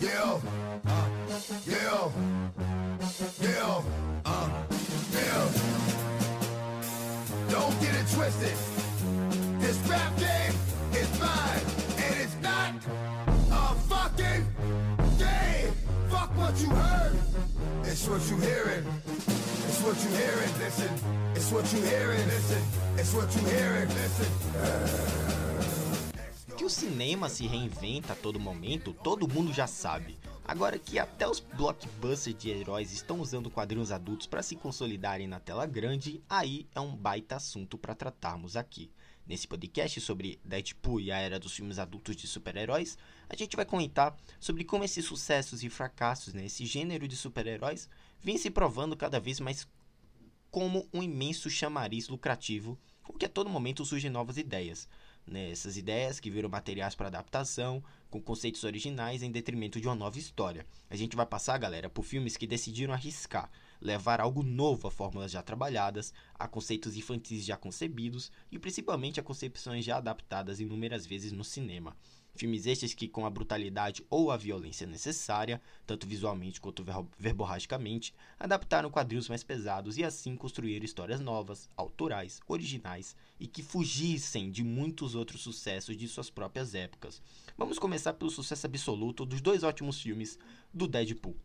Yeah, uh, yeah, yeah, uh, yeah. Don't get it twisted. This rap game is mine, and it's not a fucking game. Fuck what you heard. It's what you hearing. It's what you hearing. Listen. It's what you hearing. Listen. It's what you hearing. Listen. Que o cinema se reinventa a todo momento, todo mundo já sabe. Agora que até os blockbusters de heróis estão usando quadrinhos adultos para se consolidarem na tela grande, aí é um baita assunto para tratarmos aqui. Nesse podcast sobre Deadpool e a era dos filmes adultos de super-heróis, a gente vai comentar sobre como esses sucessos e fracassos, né, esse gênero de super-heróis, vem se provando cada vez mais como um imenso chamariz lucrativo, com que a todo momento surgem novas ideias né, essas ideias que viram materiais para adaptação, com conceitos originais em detrimento de uma nova história. A gente vai passar, galera, por filmes que decidiram arriscar, levar algo novo a fórmulas já trabalhadas, a conceitos infantis já concebidos e principalmente a concepções já adaptadas inúmeras vezes no cinema. Filmes estes que, com a brutalidade ou a violência necessária, tanto visualmente quanto verborragicamente, adaptaram quadrinhos mais pesados e assim construíram histórias novas, autorais, originais e que fugissem de muitos outros sucessos de suas próprias épocas. Vamos começar pelo sucesso absoluto dos dois ótimos filmes do Deadpool.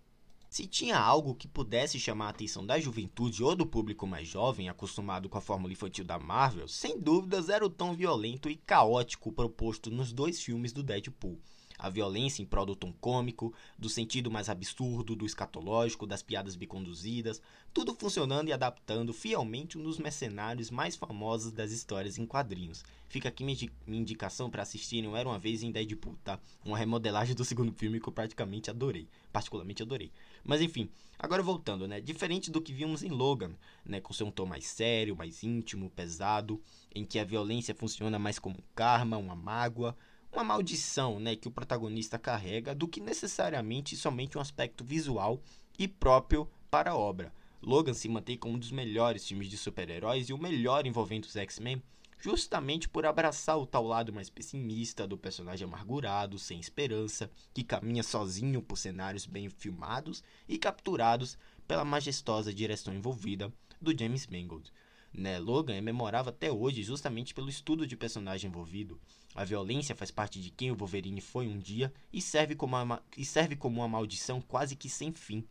Se tinha algo que pudesse chamar a atenção da juventude ou do público mais jovem, acostumado com a fórmula infantil da Marvel, sem dúvidas era o tom violento e caótico proposto nos dois filmes do Deadpool a violência em prol do tom cômico, do sentido mais absurdo, do escatológico, das piadas biconduzidas, tudo funcionando e adaptando fielmente um dos mercenários mais famosos das histórias em quadrinhos. Fica aqui minha indicação para assistirem Era Uma Vez em Deadpool, tá? Uma remodelagem do segundo filme que eu praticamente adorei, particularmente adorei. Mas enfim, agora voltando, né? Diferente do que vimos em Logan, né? Com seu tom mais sério, mais íntimo, pesado, em que a violência funciona mais como um karma, uma mágoa, uma maldição né, que o protagonista carrega do que necessariamente somente um aspecto visual e próprio para a obra. Logan se mantém como um dos melhores filmes de super-heróis e o melhor envolvendo os X-Men, justamente por abraçar o tal lado mais pessimista do personagem amargurado, sem esperança, que caminha sozinho por cenários bem filmados e capturados pela majestosa direção envolvida do James Mangold. Né, Logan é memorável até hoje justamente pelo estudo de personagem envolvido. A violência faz parte de quem o Wolverine foi um dia e serve como uma, e serve como uma maldição quase que sem fim.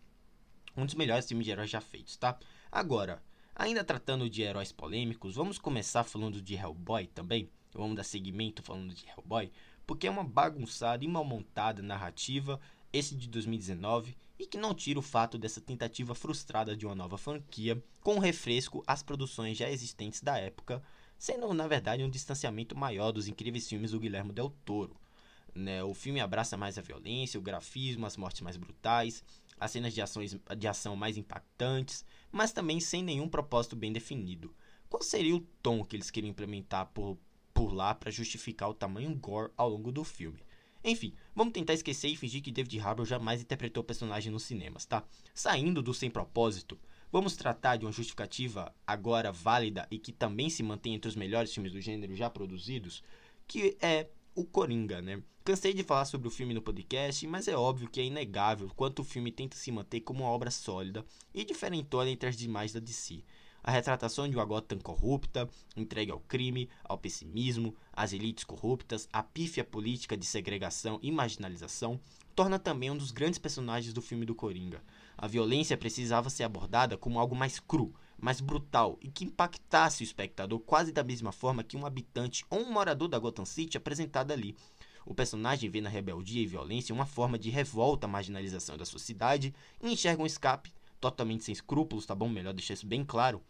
Um dos melhores filmes de heróis já feitos, tá? Agora, ainda tratando de heróis polêmicos, vamos começar falando de Hellboy também. Vamos dar seguimento falando de Hellboy, porque é uma bagunçada e mal montada narrativa esse de 2019, e que não tira o fato dessa tentativa frustrada de uma nova franquia com um refresco às produções já existentes da época, sendo na verdade um distanciamento maior dos incríveis filmes do Guilherme Del Toro. Né? O filme abraça mais a violência, o grafismo, as mortes mais brutais, as cenas de, ações, de ação mais impactantes, mas também sem nenhum propósito bem definido. Qual seria o tom que eles queriam implementar por, por lá para justificar o tamanho gore ao longo do filme? Enfim, vamos tentar esquecer e fingir que David Harbour jamais interpretou o personagem nos cinemas, tá? Saindo do sem propósito, vamos tratar de uma justificativa agora válida e que também se mantém entre os melhores filmes do gênero já produzidos, que é o Coringa, né? Cansei de falar sobre o filme no podcast, mas é óbvio que é inegável quanto o filme tenta se manter como uma obra sólida e diferentona entre as demais da DC a retratação de uma Gotham corrupta, entregue ao crime, ao pessimismo, às elites corruptas, a pífia política de segregação e marginalização, torna também um dos grandes personagens do filme do Coringa. A violência precisava ser abordada como algo mais cru, mais brutal e que impactasse o espectador quase da mesma forma que um habitante ou um morador da Gotham City apresentado ali. O personagem vê na rebeldia e violência uma forma de revolta à marginalização da sociedade e enxerga um escape totalmente sem escrúpulos, tá bom? Melhor deixar isso bem claro.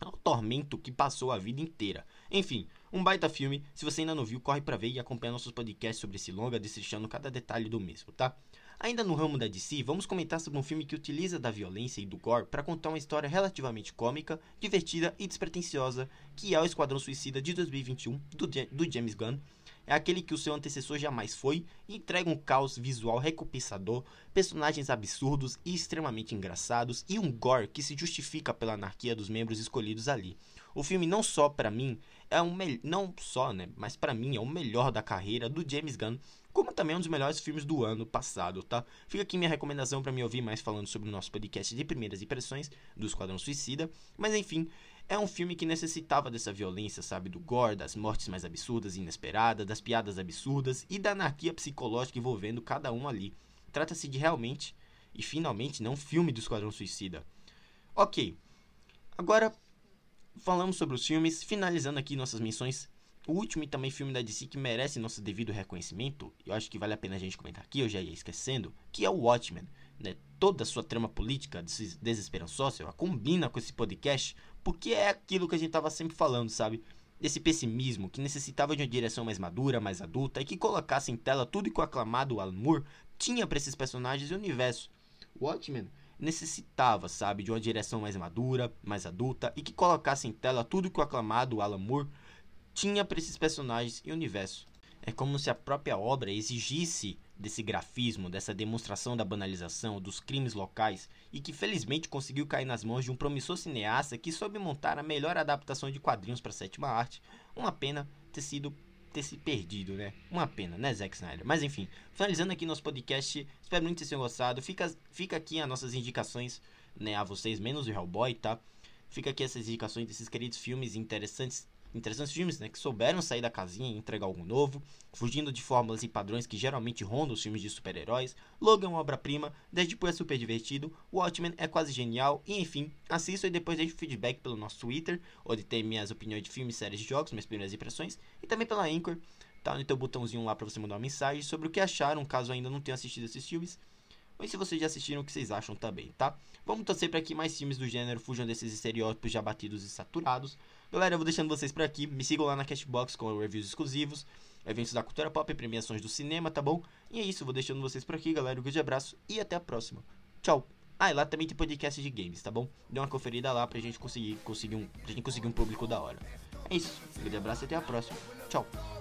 Ao tormento que passou a vida inteira. Enfim, um baita filme. Se você ainda não viu, corre pra ver e acompanha nossos podcasts sobre esse longa, destrinchando cada detalhe do mesmo, tá? Ainda no ramo da DC, vamos comentar sobre um filme que utiliza da violência e do gore para contar uma história relativamente cômica, divertida e despretensiosa, que é o Esquadrão Suicida de 2021 do, do James Gunn, é aquele que o seu antecessor jamais foi e entrega um caos visual recompensador, personagens absurdos e extremamente engraçados e um gore que se justifica pela anarquia dos membros escolhidos ali. O filme não só para mim é um não só, né, mas para mim é o melhor da carreira do James Gunn como também é um dos melhores filmes do ano passado, tá? Fica aqui minha recomendação para me ouvir mais falando sobre o nosso podcast de primeiras impressões do Esquadrão Suicida, mas enfim, é um filme que necessitava dessa violência, sabe? Do gore, das mortes mais absurdas e inesperadas, das piadas absurdas e da anarquia psicológica envolvendo cada um ali. Trata-se de realmente e finalmente não um filme do Esquadrão Suicida. Ok, agora falamos sobre os filmes, finalizando aqui nossas menções. O último e também filme da DC que merece nosso devido reconhecimento, eu acho que vale a pena a gente comentar aqui, eu já ia esquecendo, que é o Watchmen. Né? Toda a sua trama política desesperançosa ela combina com esse podcast, porque é aquilo que a gente estava sempre falando, sabe? Desse pessimismo que necessitava de uma direção mais madura, mais adulta e que colocasse em tela tudo que o aclamado Alan Moore tinha para esses personagens e universo. Watchmen necessitava, sabe, de uma direção mais madura, mais adulta e que colocasse em tela tudo que o aclamado Alan Moore tinha para esses personagens e universo. É como se a própria obra exigisse desse grafismo, dessa demonstração da banalização dos crimes locais e que felizmente conseguiu cair nas mãos de um promissor cineasta que soube montar a melhor adaptação de quadrinhos para a sétima arte. Uma pena ter sido ter se perdido, né? Uma pena, né, Zack Snyder? Mas enfim, finalizando aqui nosso podcast, espero muito que tenham gostado. Fica, fica aqui as nossas indicações, né, a vocês, menos o Hellboy, tá? Fica aqui essas indicações desses queridos filmes interessantes interessantes filmes, né, que souberam sair da casinha e entregar algo novo, fugindo de fórmulas e padrões que geralmente rondam os filmes de super-heróis. Logan é uma obra-prima, Deadpool é super divertido, Watchmen é quase genial, e enfim, assista e depois deixe feedback pelo nosso Twitter, onde tem minhas opiniões de filmes, séries de jogos, minhas primeiras impressões, e também pela Anchor, tá no teu botãozinho lá para você mandar uma mensagem sobre o que acharam, caso ainda não tenham assistido esses filmes. Ou se vocês já assistiram, o que vocês acham também, tá? Vamos torcer para que mais filmes do gênero fujam desses estereótipos já batidos e saturados. Galera, eu vou deixando vocês por aqui. Me sigam lá na Cashbox com reviews exclusivos, eventos da cultura pop e premiações do cinema, tá bom? E é isso, vou deixando vocês por aqui, galera. Um grande abraço e até a próxima. Tchau! Ah, e lá também tem podcast de games, tá bom? Dê uma conferida lá pra gente conseguir, conseguir um, pra gente conseguir um público da hora. É isso. Um grande abraço e até a próxima. Tchau!